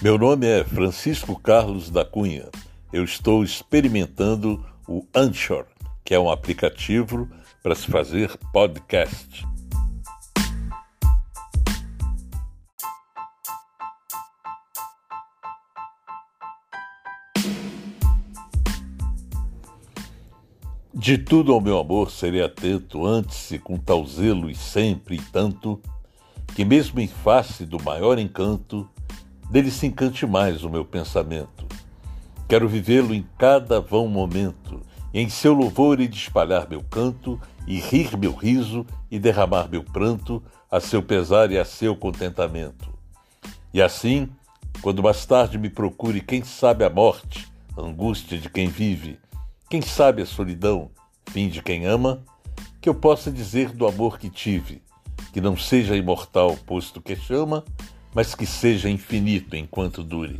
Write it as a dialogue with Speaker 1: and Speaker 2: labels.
Speaker 1: Meu nome é Francisco Carlos da Cunha. Eu estou experimentando o Anchor, que é um aplicativo para se fazer podcast. De tudo ao meu amor serei atento antes e com tal zelo e sempre e tanto, que mesmo em face do maior encanto, dele se encante mais o meu pensamento. Quero vivê-lo em cada vão momento, em seu louvor e espalhar meu canto, e rir meu riso e derramar meu pranto, a seu pesar e a seu contentamento. E assim, quando mais tarde me procure quem sabe a morte, angústia de quem vive, quem sabe a solidão, fim de quem ama, que eu possa dizer do amor que tive, que não seja imortal, posto que chama, mas que seja infinito enquanto dure.